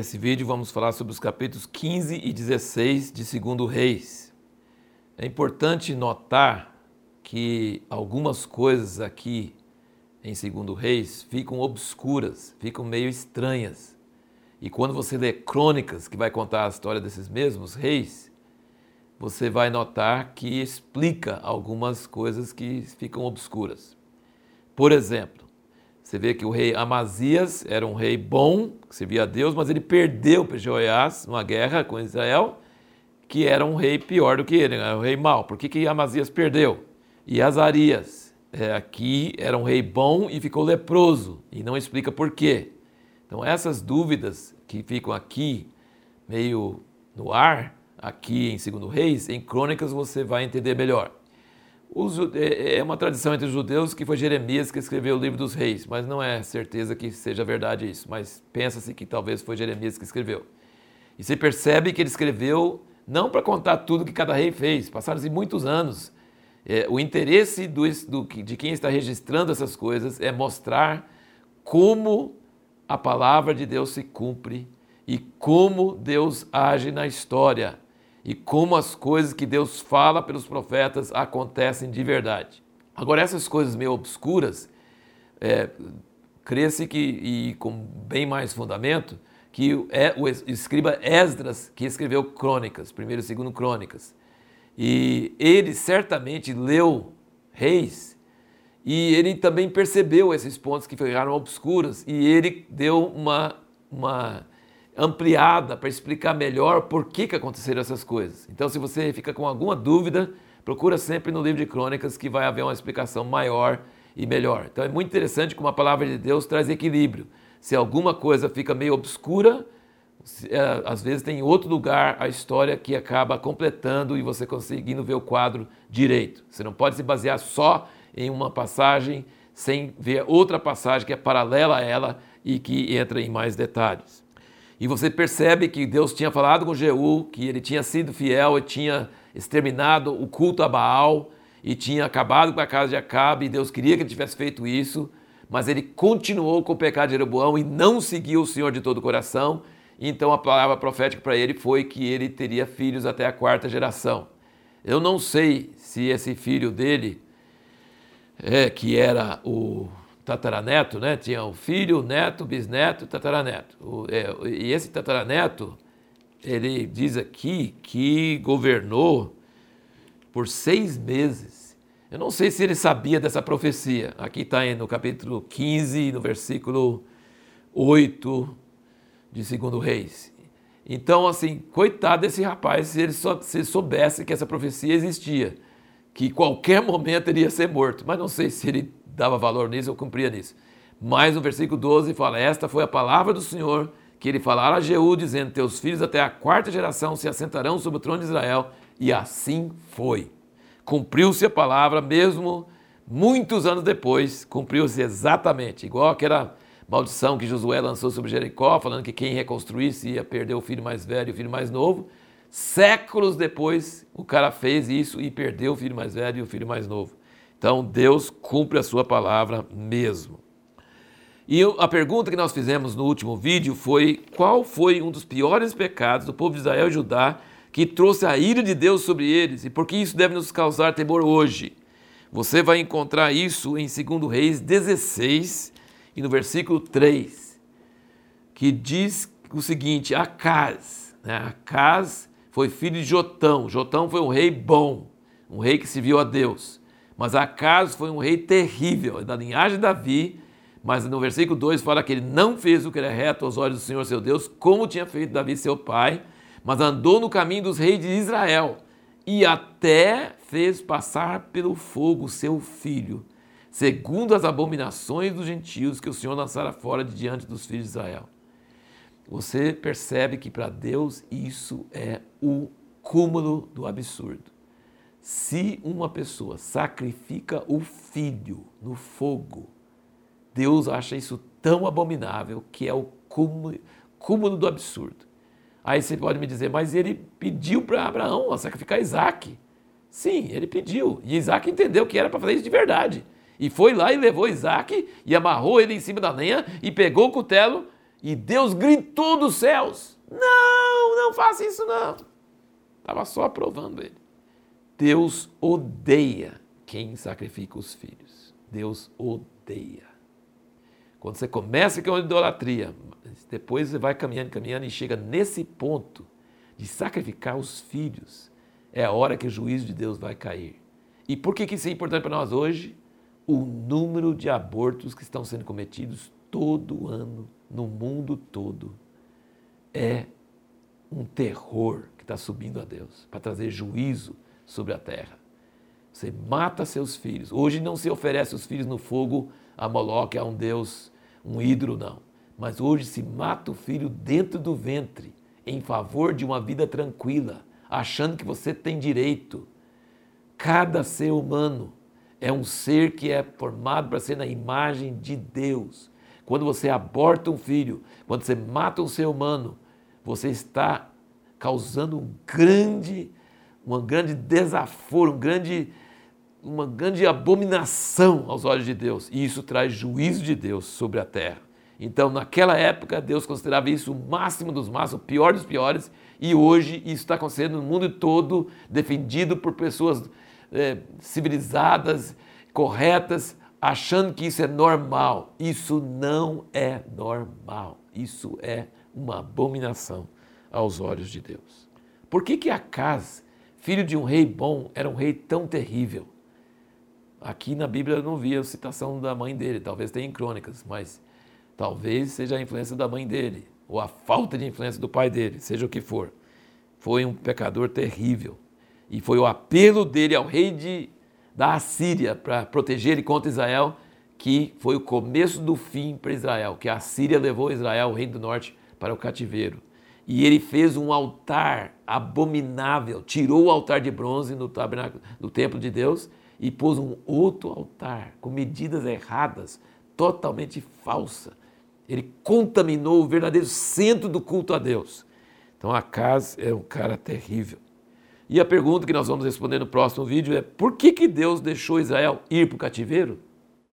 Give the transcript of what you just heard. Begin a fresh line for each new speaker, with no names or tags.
Nesse vídeo vamos falar sobre os capítulos 15 e 16 de 2 Reis. É importante notar que algumas coisas aqui em 2 Reis ficam obscuras, ficam meio estranhas. E quando você lê crônicas, que vai contar a história desses mesmos reis, você vai notar que explica algumas coisas que ficam obscuras. Por exemplo, você vê que o rei Amazias era um rei bom, que servia a Deus, mas ele perdeu para Joiás numa guerra com Israel, que era um rei pior do que ele, era um rei mau. Por que, que Amazias perdeu? E Azarias, é, aqui era um rei bom e ficou leproso, e não explica por quê. Então essas dúvidas que ficam aqui, meio no ar, aqui em Segundo Reis, em Crônicas você vai entender melhor. É, é uma tradição entre os judeus que foi Jeremias que escreveu o livro dos reis, mas não é certeza que seja verdade isso, mas pensa-se que talvez foi Jeremias que escreveu. E você percebe que ele escreveu não para contar tudo que cada rei fez, passaram-se muitos anos. É, o interesse do, do, de quem está registrando essas coisas é mostrar como a palavra de Deus se cumpre e como Deus age na história e como as coisas que Deus fala pelos profetas acontecem de verdade. Agora, essas coisas meio obscuras, é, crê-se que, e com bem mais fundamento, que é o escriba Esdras que escreveu crônicas, primeiro e segundo crônicas. E ele certamente leu reis e ele também percebeu esses pontos que ficaram obscuros e ele deu uma, uma ampliada para explicar melhor por que, que aconteceram essas coisas. Então, se você fica com alguma dúvida, procura sempre no livro de crônicas que vai haver uma explicação maior e melhor. Então, é muito interessante como a palavra de Deus traz equilíbrio. Se alguma coisa fica meio obscura, é, às vezes tem em outro lugar a história que acaba completando e você conseguindo ver o quadro direito. Você não pode se basear só em uma passagem sem ver outra passagem que é paralela a ela e que entra em mais detalhes. E você percebe que Deus tinha falado com Jeú, que ele tinha sido fiel e tinha exterminado o culto a Baal e tinha acabado com a casa de Acabe, e Deus queria que ele tivesse feito isso, mas ele continuou com o pecado de Jeroboão e não seguiu o Senhor de todo o coração. Então a palavra profética para ele foi que ele teria filhos até a quarta geração. Eu não sei se esse filho dele, é, que era o tataraneto, né? Tinha o filho, o neto, o bisneto, o tataraneto. O, é, e esse tataraneto, ele diz aqui que governou por seis meses. Eu não sei se ele sabia dessa profecia. Aqui está no capítulo 15, no versículo 8 de 2 Reis. Então, assim, coitado desse rapaz se ele se soubesse que essa profecia existia, que qualquer momento ele ia ser morto. Mas não sei se ele dava valor nisso, eu cumpria nisso. Mas no versículo 12 fala: Esta foi a palavra do Senhor que ele falara a Jeú, dizendo: Teus filhos até a quarta geração se assentarão sobre o trono de Israel. E assim foi. Cumpriu-se a palavra, mesmo muitos anos depois, cumpriu-se exatamente, igual aquela maldição que Josué lançou sobre Jericó, falando que quem reconstruísse ia perder o filho mais velho e o filho mais novo. Séculos depois, o cara fez isso e perdeu o filho mais velho e o filho mais novo. Então Deus cumpre a sua palavra mesmo. E a pergunta que nós fizemos no último vídeo foi: qual foi um dos piores pecados do povo de Israel e Judá que trouxe a ira de Deus sobre eles e por que isso deve nos causar temor hoje? Você vai encontrar isso em 2 Reis 16 e no versículo 3, que diz o seguinte: Acaz, né? Acaz foi filho de Jotão. Jotão foi um rei bom, um rei que se viu a Deus. Mas Acas foi um rei terrível, da linhagem de Davi, mas no versículo 2 fala que ele não fez o que era reto aos olhos do Senhor seu Deus, como tinha feito Davi seu pai, mas andou no caminho dos reis de Israel e até fez passar pelo fogo seu filho, segundo as abominações dos gentios que o Senhor lançara fora de diante dos filhos de Israel. Você percebe que para Deus isso é o cúmulo do absurdo. Se uma pessoa sacrifica o filho no fogo, Deus acha isso tão abominável que é o cúmulo, do absurdo. Aí você pode me dizer, mas ele pediu para Abraão sacrificar Isaac. Sim, ele pediu. E Isaac entendeu que era para fazer isso de verdade. E foi lá e levou Isaac e amarrou ele em cima da lenha e pegou o cutelo E Deus gritou dos céus: Não, não faça isso não. Estava só aprovando ele. Deus odeia quem sacrifica os filhos. Deus odeia. Quando você começa com a idolatria, depois você vai caminhando, caminhando e chega nesse ponto de sacrificar os filhos, é a hora que o juízo de Deus vai cair. E por que isso é importante para nós hoje? O número de abortos que estão sendo cometidos todo ano no mundo todo é um terror que está subindo a Deus para trazer juízo sobre a terra. Você mata seus filhos. Hoje não se oferece os filhos no fogo a Moloque, a um Deus, um ídolo, não. Mas hoje se mata o filho dentro do ventre, em favor de uma vida tranquila, achando que você tem direito. Cada ser humano é um ser que é formado para ser na imagem de Deus. Quando você aborta um filho, quando você mata um ser humano, você está causando um grande, um grande desaforo, um grande, uma grande abominação aos olhos de Deus. E isso traz juízo de Deus sobre a terra. Então, naquela época, Deus considerava isso o máximo dos máximos, o pior dos piores, e hoje isso está acontecendo no mundo todo, defendido por pessoas é, civilizadas, corretas, achando que isso é normal. Isso não é normal. Isso é uma abominação aos olhos de Deus. Por que que Acaz, filho de um rei bom, era um rei tão terrível? Aqui na Bíblia eu não vi a citação da mãe dele, talvez tenha em crônicas, mas talvez seja a influência da mãe dele, ou a falta de influência do pai dele, seja o que for. Foi um pecador terrível. E foi o apelo dele ao rei de da Assíria para proteger ele contra Israel, que foi o começo do fim para Israel, que a Assíria levou Israel, o reino do norte, para o cativeiro. E ele fez um altar abominável, tirou o altar de bronze no tabernáculo do templo de Deus e pôs um outro altar com medidas erradas, totalmente falsa. Ele contaminou o verdadeiro centro do culto a Deus. Então Acas é um cara terrível. E a pergunta que nós vamos responder no próximo vídeo é: por que, que Deus deixou Israel ir para o cativeiro?